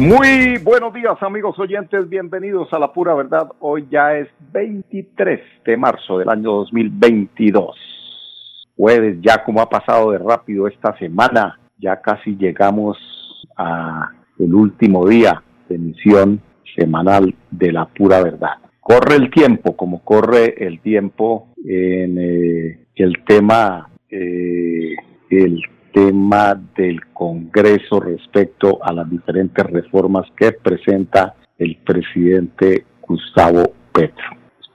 Muy buenos días amigos oyentes, bienvenidos a la pura verdad. Hoy ya es 23 de marzo del año 2022. Jueves, ya como ha pasado de rápido esta semana, ya casi llegamos a el último día de emisión semanal de la pura verdad. Corre el tiempo, como corre el tiempo en eh, el tema eh, el tema del Congreso respecto a las diferentes reformas que presenta el presidente Gustavo Petro.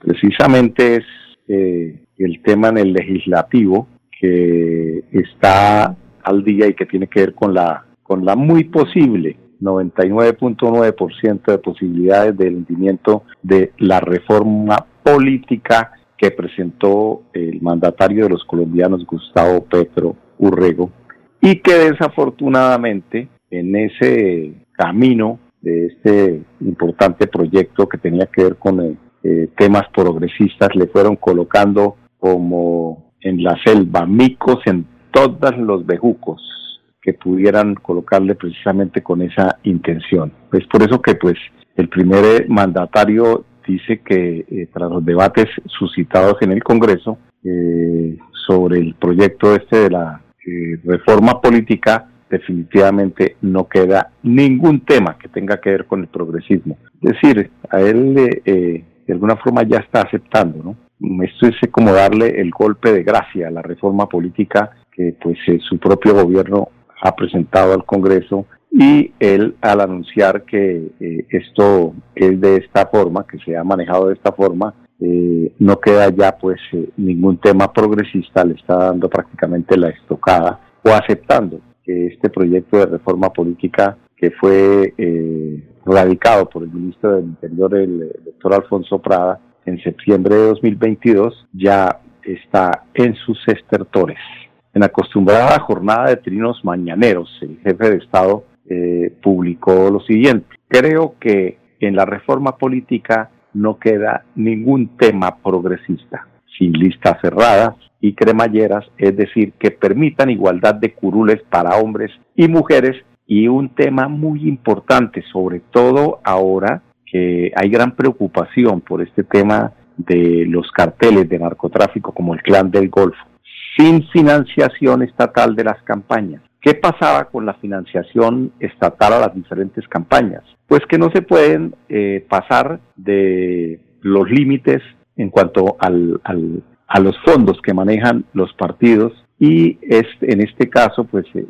Precisamente es eh, el tema en el legislativo que está al día y que tiene que ver con la, con la muy posible 99.9% de posibilidades de hundimiento de la reforma política que presentó el mandatario de los colombianos Gustavo Petro Urrego y que desafortunadamente en ese camino de este importante proyecto que tenía que ver con eh, eh, temas progresistas le fueron colocando como en la selva micos en todos los bejucos que pudieran colocarle precisamente con esa intención. Es por eso que pues el primer mandatario dice que eh, tras los debates suscitados en el Congreso sobre el proyecto este de la reforma política definitivamente no queda ningún tema que tenga que ver con el progresismo. Es decir, a él eh, de alguna forma ya está aceptando, ¿no? Esto es como darle el golpe de gracia a la reforma política que pues eh, su propio gobierno ha presentado al Congreso y él al anunciar que eh, esto es de esta forma, que se ha manejado de esta forma, eh, no queda ya pues eh, ningún tema progresista, le está dando prácticamente la estocada o aceptando que este proyecto de reforma política que fue eh, radicado por el ministro del Interior, el doctor Alfonso Prada, en septiembre de 2022, ya está en sus estertores. En acostumbrada jornada de trinos mañaneros, el jefe de Estado publicó lo siguiente. Creo que en la reforma política no queda ningún tema progresista, sin listas cerradas y cremalleras, es decir, que permitan igualdad de curules para hombres y mujeres y un tema muy importante, sobre todo ahora que hay gran preocupación por este tema de los carteles de narcotráfico como el Clan del Golfo, sin financiación estatal de las campañas. ¿Qué pasaba con la financiación estatal a las diferentes campañas? Pues que no se pueden eh, pasar de los límites en cuanto al, a los fondos que manejan los partidos y es, en este caso, pues eh,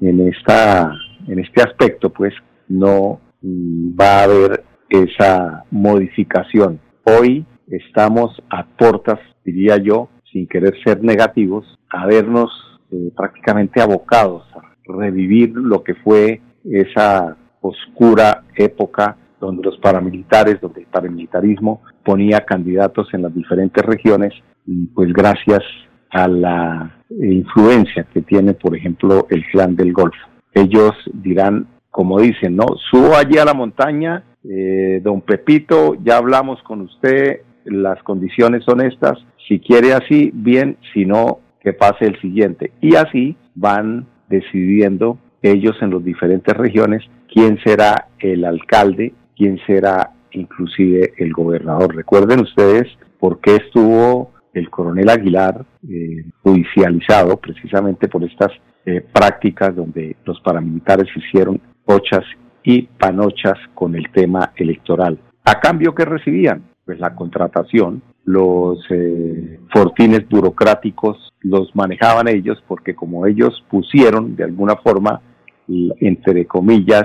en, esta, en este aspecto, pues no va a haber esa modificación. Hoy estamos a puertas, diría yo, sin querer ser negativos, a vernos eh, prácticamente abocados a revivir lo que fue esa oscura época donde los paramilitares, donde el paramilitarismo ponía candidatos en las diferentes regiones y pues gracias a la influencia que tiene, por ejemplo, el clan del Golfo. Ellos dirán, como dicen, ¿no? Subo allí a la montaña, eh, don Pepito, ya hablamos con usted, las condiciones son estas, si quiere así, bien, si no, que pase el siguiente. Y así van decidiendo ellos en las diferentes regiones quién será el alcalde, quién será inclusive el gobernador. Recuerden ustedes por qué estuvo el coronel Aguilar eh, judicializado precisamente por estas eh, prácticas donde los paramilitares hicieron ochas y panochas con el tema electoral. ¿A cambio que recibían? Pues la contratación. Los eh, fortines burocráticos los manejaban ellos porque como ellos pusieron de alguna forma, entre comillas,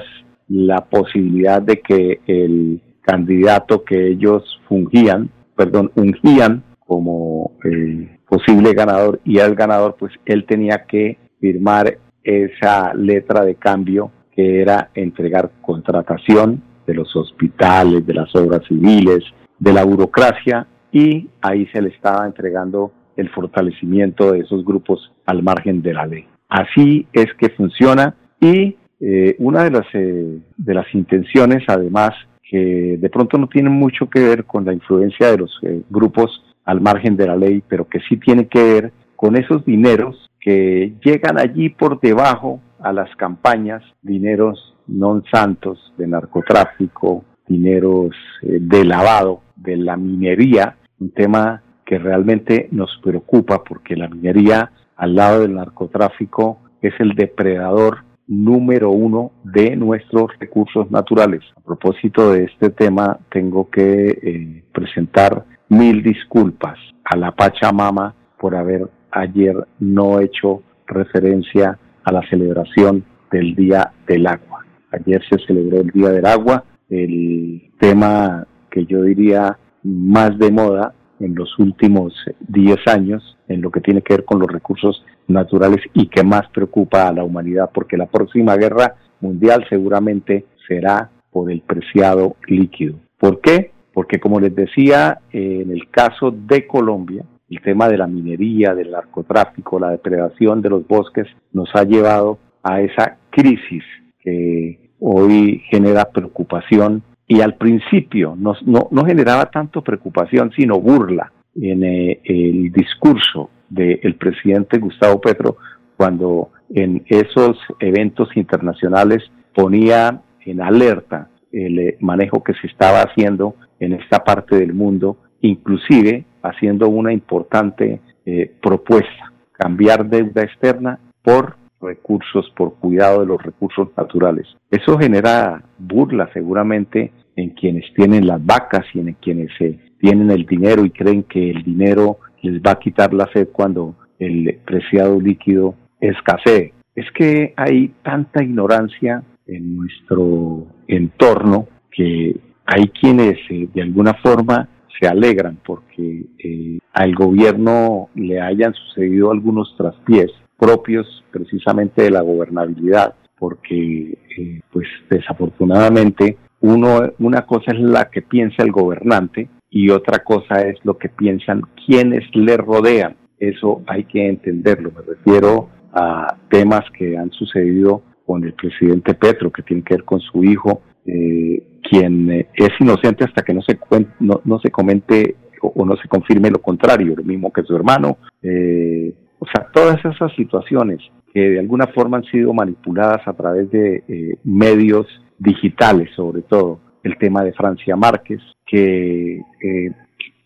la posibilidad de que el candidato que ellos fungían, perdón, ungían como el posible ganador y el ganador, pues él tenía que firmar esa letra de cambio que era entregar contratación de los hospitales, de las obras civiles, de la burocracia, y ahí se le estaba entregando el fortalecimiento de esos grupos al margen de la ley. Así es que funciona y eh, una de las, eh, de las intenciones, además, que de pronto no tienen mucho que ver con la influencia de los eh, grupos al margen de la ley, pero que sí tiene que ver con esos dineros que llegan allí por debajo a las campañas, dineros non santos de narcotráfico, dineros de lavado, de la minería, un tema que realmente nos preocupa porque la minería al lado del narcotráfico es el depredador número uno de nuestros recursos naturales. A propósito de este tema, tengo que eh, presentar mil disculpas a la Pachamama por haber ayer no hecho referencia a la celebración del Día del Agua. Ayer se celebró el Día del Agua, el tema que yo diría más de moda en los últimos 10 años en lo que tiene que ver con los recursos naturales y que más preocupa a la humanidad, porque la próxima guerra mundial seguramente será por el preciado líquido. ¿Por qué? Porque como les decía, en el caso de Colombia, el tema de la minería, del narcotráfico, la depredación de los bosques nos ha llevado a esa crisis que hoy genera preocupación y al principio no, no, generaba tanto preocupación, sino burla en eh, el discurso del presidente Gustavo Petro cuando en esos eventos internacionales ponía en alerta el eh, manejo que se estaba haciendo en esta parte del mundo, inclusive haciendo una importante eh, propuesta, cambiar deuda externa por recursos, por cuidado de los recursos naturales. Eso genera burla seguramente en quienes tienen las vacas y en quienes se tienen el dinero y creen que el dinero les va a quitar la sed cuando el preciado líquido escasee. Es que hay tanta ignorancia en nuestro entorno que hay quienes eh, de alguna forma se alegran porque eh, al gobierno le hayan sucedido algunos traspiés propios precisamente de la gobernabilidad, porque eh, pues desafortunadamente uno, una cosa es la que piensa el gobernante y otra cosa es lo que piensan quienes le rodean. Eso hay que entenderlo. Me refiero a temas que han sucedido con el presidente Petro, que tiene que ver con su hijo, eh, quien eh, es inocente hasta que no se, no, no se comente o, no se confirme lo contrario, lo mismo que su hermano. Eh, o sea, todas esas situaciones que de alguna forma han sido manipuladas a través de medios digitales sobre todo, el tema de Francia Márquez, que eh,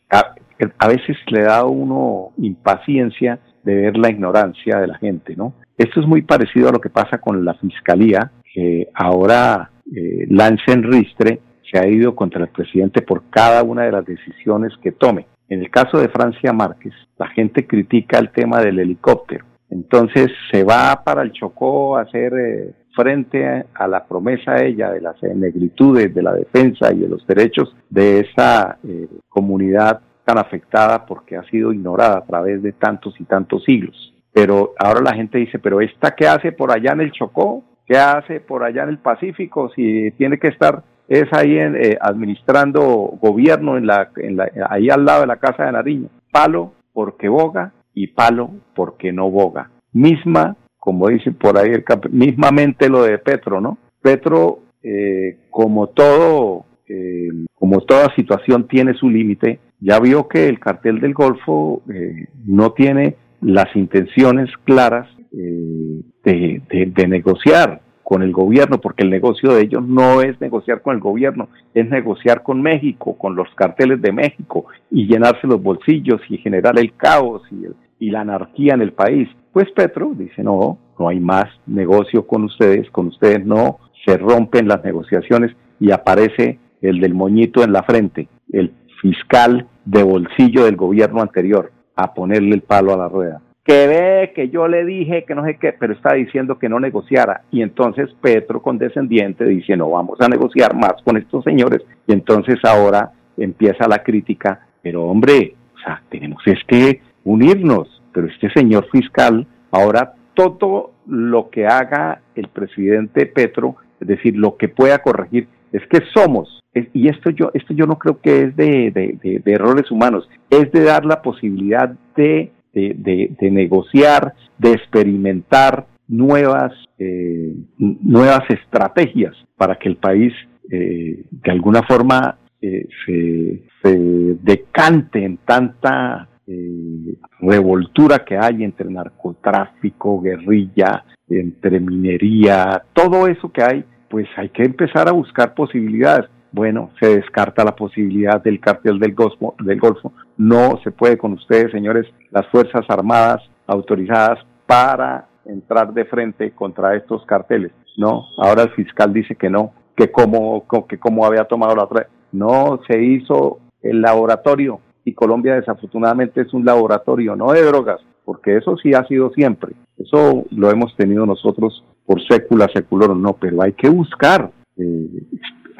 a, veces le da a uno impaciencia de ver la ignorancia de la gente, ¿no? Esto es muy parecido a lo que pasa con la Fiscalía, que ahora eh, lanza en ristre se ha ido contra el presidente por cada una de las decisiones que tome. En el caso de Francia Márquez, la gente critica el tema del helicóptero. Entonces se va para el Chocó a hacer eh, frente a la promesa ella de las negritudes, de la defensa y de los derechos de esa eh, comunidad tan afectada porque ha sido ignorada a través de tantos y tantos siglos. Pero ahora la gente dice, pero esta qué hace por allá en el Chocó, qué hace por allá en el Pacífico, si tiene que estar es ahí en, eh, administrando gobierno en la, en la, ahí al lado de la casa de Nariño. Palo porque boga y palo porque no boga. Misma como dice por ahí, el mismamente lo de Petro, ¿no? Petro, eh, como todo, eh, como toda situación tiene su límite, ya vio que el cartel del Golfo eh, no tiene las intenciones claras de, de negociar con el gobierno, porque el negocio de ellos no es negociar con el gobierno, es negociar con México, con los carteles de México y llenarse los bolsillos y generar el caos y el, y la anarquía en el país. Pues Petro dice, no, no hay más negocio con ustedes, con ustedes no, se rompen las negociaciones y aparece el del moñito en la frente, el fiscal de bolsillo del gobierno anterior, a ponerle el palo a la rueda. Que ve que yo le dije que no sé qué, pero está diciendo que no negociara. Y entonces Petro, condescendiente, dice, no, vamos a negociar más con estos señores. Y entonces ahora empieza la crítica, pero hombre, o sea, tenemos este unirnos, pero este señor fiscal ahora todo lo que haga el presidente Petro, es decir, lo que pueda corregir, es que somos, y esto yo, esto yo no creo que es de, errores humanos, es de dar la posibilidad de, negociar, de experimentar nuevas, eh, nuevas estrategias para que el país eh, de alguna forma eh, se, se, decante en tanta eh, revoltura que hay entre narcotráfico, guerrilla, entre minería, todo eso que hay, pues hay que empezar a buscar posibilidades. Bueno, se descarta la posibilidad del cartel del Golfo, del Golfo. No se puede con ustedes, señores, las Fuerzas Armadas autorizadas para entrar de frente contra estos carteles. No, ahora el fiscal dice que no, que como, que como había tomado la otra. No, se hizo el laboratorio, y Colombia desafortunadamente es un laboratorio, no de drogas, porque eso sí ha sido siempre. Eso lo hemos tenido nosotros por sécula, secular, no, pero hay que buscar, eh,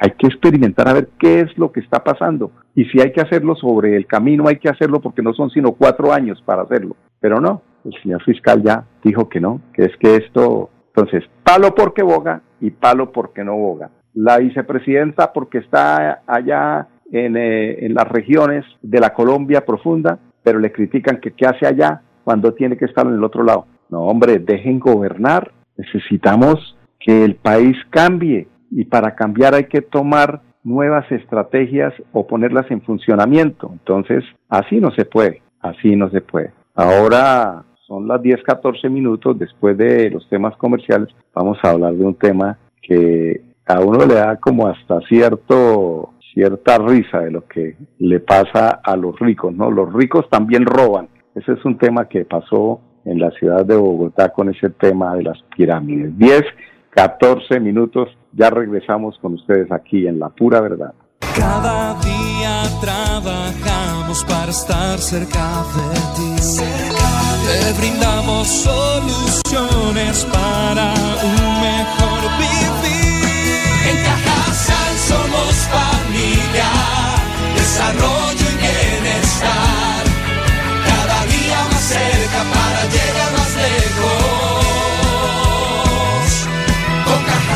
hay que experimentar a ver qué es lo que está pasando. Y si hay que hacerlo sobre el camino, hay que hacerlo porque no son sino cuatro años para hacerlo. Pero no, el señor fiscal ya dijo que no, que es que esto, entonces, palo porque boga y palo porque no boga. La vicepresidenta porque está allá eh, en, las regiones de la Colombia profunda, pero le critican que qué hace allá cuando tiene que estar en el otro lado. No, hombre, dejen gobernar. Necesitamos que el país cambie y para cambiar hay que tomar nuevas estrategias o ponerlas en funcionamiento. Entonces, así no se puede, así no se puede. Ahora son las 10, 14 minutos después de los temas comerciales. Vamos a hablar de un tema que a uno le da como hasta cierto cierta risa de lo que le pasa a los ricos, ¿no? Los ricos también roban. Ese es un tema que pasó en la ciudad de Bogotá con ese tema de las pirámides. 10, 14 minutos, ya regresamos con ustedes aquí en La Pura Verdad. Cada día trabajamos para estar cerca de ti. Te brindamos soluciones para un mejor vivir. En Cajasal somos familia, desarrollo y bienestar. Cada día más cerca para llegar más lejos.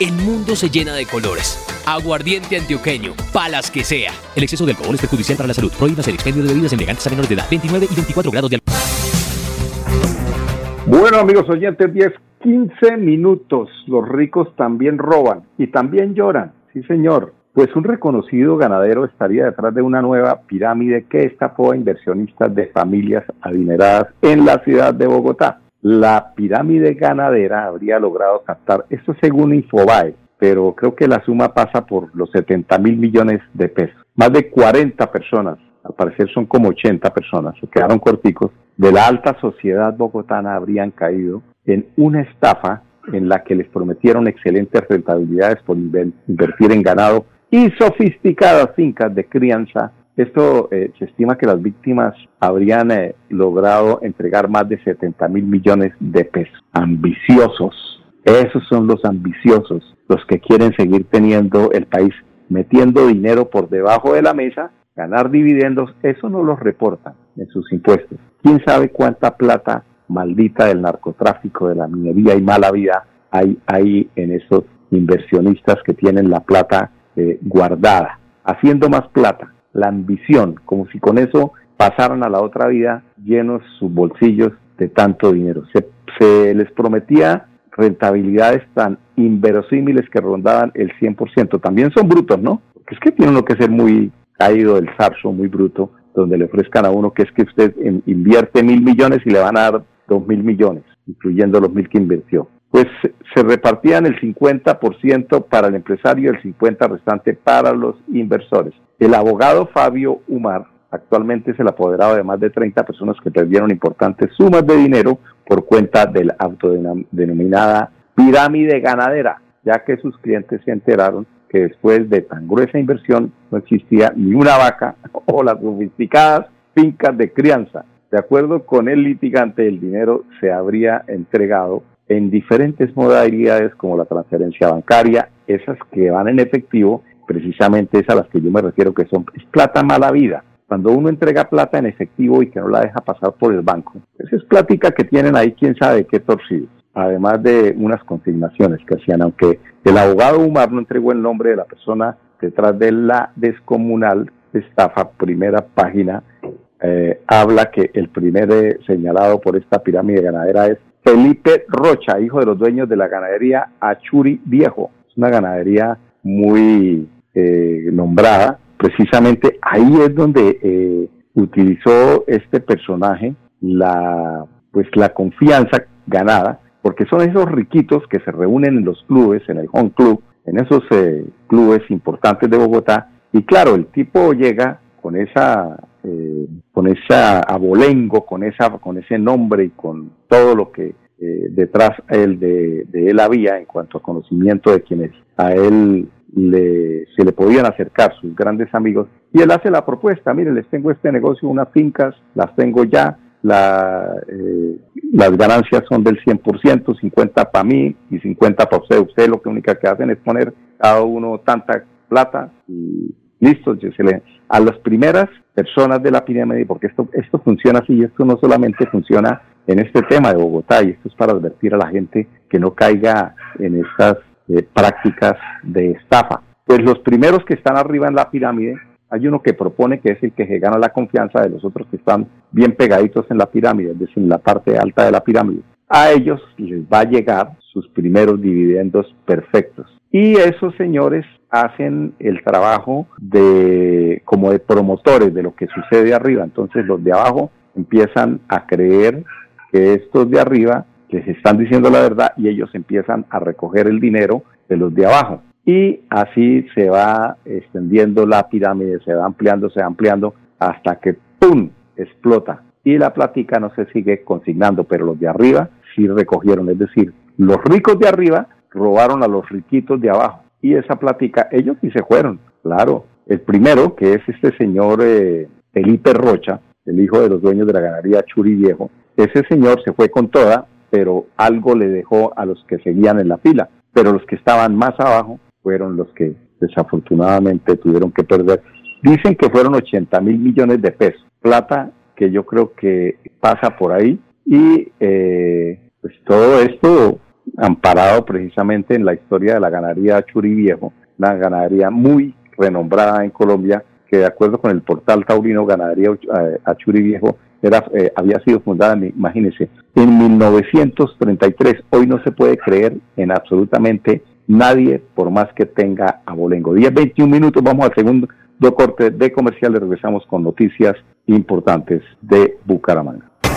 el mundo se llena de colores. Aguardiente antioqueño, palas que sea. El exceso de alcohol es perjudicial para la salud. Prohíbas el expendio de bebidas elegantes a menores de edad. 29 y 24 grados de alcohol. Bueno, amigos oyentes, 10 15 minutos. Los ricos también roban y también lloran. Sí, señor. Pues un reconocido ganadero estaría detrás de una nueva pirámide que estafó a inversionistas de familias adineradas en la ciudad de Bogotá. La pirámide ganadera habría logrado captar, esto según Infobae, pero creo que la suma pasa por los 70 mil millones de pesos. Más de 40 personas, al parecer son como 80 personas, se quedaron corticos, de la alta sociedad bogotana habrían caído en una estafa en la que les prometieron excelentes rentabilidades por invertir en ganado y sofisticadas fincas de crianza. Esto eh, se estima que las víctimas habrían eh, logrado entregar más de 70 mil millones de pesos. Ambiciosos. Esos son los ambiciosos, los que quieren seguir teniendo el país metiendo dinero por debajo de la mesa, ganar dividendos. Eso no los reportan en sus impuestos. ¿Quién sabe cuánta plata maldita del narcotráfico, de la minería y mala vida hay, hay en esos inversionistas que tienen la plata eh, guardada, haciendo más plata, la ambición, como si con eso pasaran a la otra vida llenos sus bolsillos de tanto dinero. Se, se les prometía rentabilidades tan inverosímiles que rondaban el 100%. También son brutos, ¿no? Porque es que tiene uno que ser muy caído del zarzo, muy bruto, donde le ofrezcan a uno que es que usted invierte mil millones y le van a dar dos mil millones, incluyendo los mil que invirtió. Pues se repartían el 50% para el empresario y el 50% restante para los inversores. El abogado Fabio Umar actualmente es el apoderado de más de 30 personas que perdieron importantes sumas de dinero por cuenta de la autodenominada pirámide ganadera, ya que sus clientes se enteraron que después de tan gruesa inversión no existía ni una vaca o las sofisticadas fincas de crianza. De acuerdo con el litigante, el dinero se habría entregado en diferentes modalidades como la transferencia bancaria, esas que van en efectivo, precisamente esas a las que yo me refiero que son es plata mala vida. Cuando uno entrega plata en efectivo y que no la deja pasar por el banco, esa es plática que tienen ahí quién sabe qué torcido además de unas consignaciones que hacían, aunque el abogado Umar no entregó el nombre de la persona detrás de la descomunal estafa, primera página, eh, habla que el primer eh, señalado por esta pirámide ganadera es Felipe Rocha, hijo de los dueños de la ganadería Achuri Viejo. Es una ganadería muy eh, nombrada. Precisamente ahí es donde utilizó este personaje la pues la confianza ganada porque son esos riquitos que se reúnen en los clubes, en el home club, en esos eh, clubes importantes de Bogotá, y claro, el tipo llega con esa, eh, con esa abolengo, con esa, con ese nombre y con todo lo que eh, detrás de, él había en cuanto a conocimiento de quienes a él le, se le podían acercar sus grandes amigos y él hace la propuesta, miren, les tengo este negocio, unas fincas, las tengo ya, la, eh, las ganancias son del 100%, 50 para mí y 50 para usted. Usted lo que única que hacen es poner cada uno tanta plata y listo. Le, a las primeras personas de la pirámide, porque esto, esto funciona así y esto no solamente funciona en este tema de Bogotá y esto es para advertir a la gente que no caiga en estas eh, prácticas de estafa. Pues los primeros que están arriba en la pirámide hay uno que propone que es el que gana la confianza de los otros que están bien pegaditos en la pirámide, es decir, en la parte alta de la pirámide. A ellos les va a llegar sus primeros dividendos perfectos. Y esos señores hacen el trabajo de como de promotores de lo que sucede arriba. Entonces los de abajo empiezan a creer que estos de arriba les están diciendo la verdad y ellos empiezan a recoger el dinero de los de abajo y así se va extendiendo la pirámide, se va ampliando, se va ampliando hasta que ¡pum! explota y la plática no se sigue consignando, pero los de arriba sí recogieron, es decir, los ricos de arriba robaron a los riquitos de abajo y esa plática, ellos sí se fueron, claro. El primero, que es este señor eh, Felipe Rocha, el hijo de los dueños de la ganadería Churi Viejo, ese señor se fue con toda, pero algo le dejó a los que seguían en la fila, pero los que estaban más abajo fueron los que desafortunadamente tuvieron que perder. Dicen que fueron 80 mil millones de pesos, plata que yo creo que pasa por ahí y eh, pues todo esto amparado precisamente en la historia de la ganadería Churi Viejo, una ganadería muy renombrada en Colombia que de acuerdo con el portal taurino Ganadería eh, Achuri Viejo era, eh, había sido fundada, imagínense, en 1933. Hoy no se puede creer en absolutamente nadie, por más que tenga abolengo. 10, 21 minutos, vamos al segundo corte de comercial y regresamos con noticias importantes de Bucaramanga.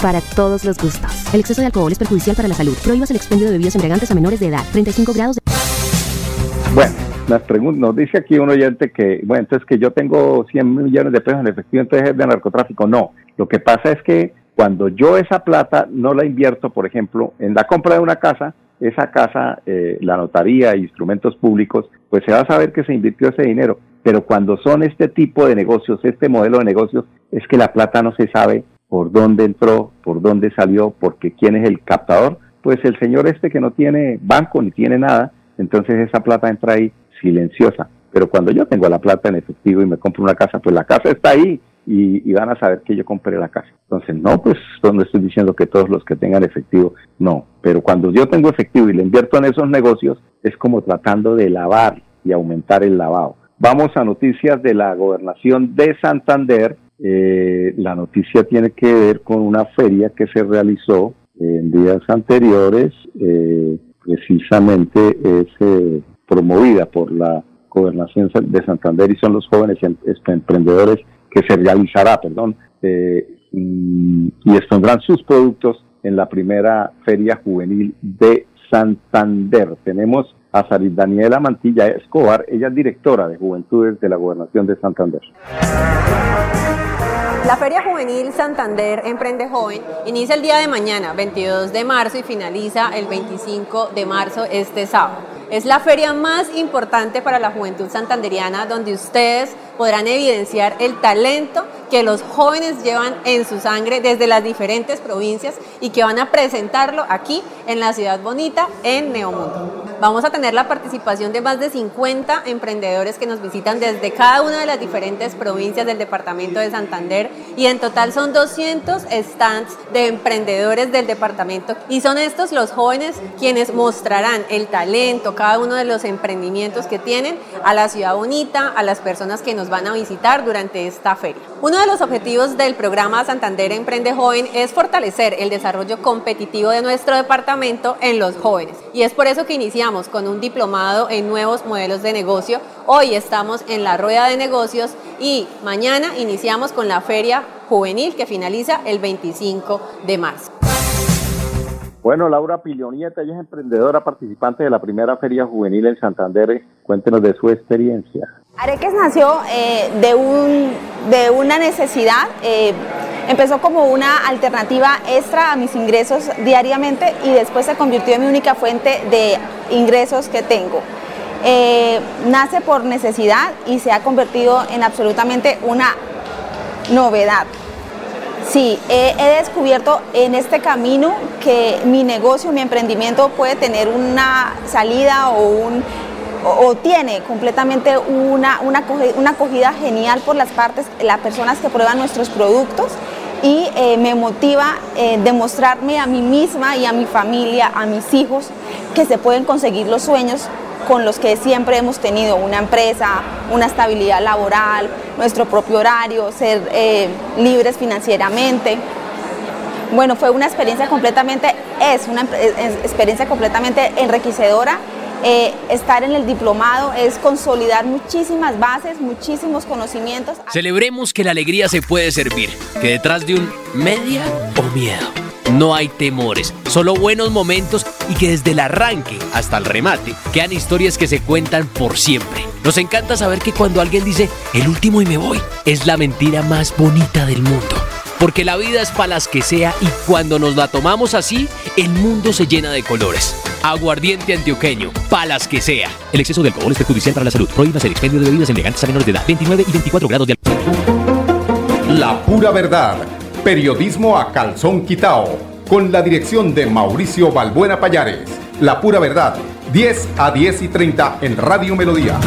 para todos los gustos. El exceso de alcohol es perjudicial para la salud. Prohíbas el expendio de bebidas embriagantes a menores de edad. 35 grados. Bueno, las nos dice aquí un oyente que, bueno, entonces que yo tengo 100 millones de pesos en efectivo, entonces es de narcotráfico. No, lo que pasa es que cuando yo esa plata no la invierto, por ejemplo, en la compra de una casa, esa casa, eh, la notaría e instrumentos públicos, pues se va a saber que se invirtió ese dinero. Pero cuando son este tipo de negocios, este modelo de negocios, es que la plata no se sabe por dónde entró, por dónde salió, porque quién es el captador. Pues el señor este que no tiene banco ni tiene nada, entonces esa plata entra ahí silenciosa. Pero cuando yo tengo la plata en efectivo y me compro una casa, pues la casa está ahí y, van a saber que yo compré la casa. Entonces, no, pues no estoy diciendo que todos los que tengan efectivo, no, pero cuando yo tengo efectivo y le invierto en esos negocios, es como tratando de lavar y aumentar el lavado. Vamos a noticias de la gobernación de Santander. Eh, la noticia tiene que ver con una feria que se realizó en días anteriores, eh, precisamente es eh, promovida por la gobernación de Santander y son los jóvenes em, este, emprendedores que se realizará, perdón, mm, y expondrán sus productos en la primera feria juvenil de Santander. Tenemos a Saris Daniela Mantilla Escobar, ella es directora de Juventudes de la Gobernación de Santander. La Feria Juvenil Santander Emprende Joven inicia el día de mañana, 22 de marzo, y finaliza el 25 de marzo este sábado. Es la feria más importante para la juventud santanderiana donde ustedes podrán evidenciar el talento que los jóvenes llevan en su sangre desde las diferentes provincias y que van a presentarlo aquí en la ciudad bonita en Neomundo. Vamos a tener la participación de más de 50 emprendedores que nos visitan desde cada una de las diferentes provincias del departamento de Santander y en total son 200 stands de emprendedores del departamento y son estos los jóvenes quienes mostrarán el talento, cada uno de los emprendimientos que tienen a la ciudad bonita, a las personas que nos van a visitar durante esta feria. Uno de los objetivos del programa Santander Emprende Joven es fortalecer el desarrollo competitivo de nuestro departamento en los jóvenes y es por eso que iniciamos con un diplomado en nuevos modelos de negocio. Hoy estamos en la rueda de negocios y mañana iniciamos con la feria juvenil que finaliza el 25 de marzo. Bueno, Laura Pilionieta, ella es emprendedora participante de la primera feria juvenil en Santander. Cuéntenos de su experiencia. Areques nació eh, de, un, de una necesidad. Eh, empezó como una alternativa extra a mis ingresos diariamente y después se convirtió en mi única fuente de ingresos que tengo. Eh, nace por necesidad y se ha convertido en absolutamente una novedad. Sí, he, descubierto en este camino que mi negocio, mi emprendimiento puede tener una salida o, un, o, tiene completamente una, una, una, acogida genial por las partes, las personas que prueban nuestros productos y eh, me motiva eh, demostrarme a mí misma y a mi familia, a mis hijos, que se pueden conseguir los sueños con los que siempre hemos tenido, una empresa, una estabilidad laboral, nuestro propio horario, ser eh, libres financieramente. Bueno, fue una experiencia completamente, es una experiencia completamente enriquecedora eh, estar en el diplomado es consolidar muchísimas bases, muchísimos conocimientos. Celebremos que la alegría se puede servir, que detrás de un media o miedo no hay temores, solo buenos momentos y que desde el arranque hasta el remate quedan historias que se cuentan por siempre. Nos encanta saber que cuando alguien dice el último y me voy, es la mentira más bonita del mundo. Porque la vida es para las que sea y cuando nos la tomamos así, el mundo se llena de colores. Aguardiente antioqueño, palas que sea. El exceso de alcohol es perjudicial para la salud. Prohíbas el expendio de bebidas elegantes a menores de edad. 29 y 24 grados de alcohol. La pura verdad. Periodismo a calzón quitao. Con la dirección de Mauricio Balbuena Payares. La pura verdad. 10 a 10 y 30 en Radio Melodía.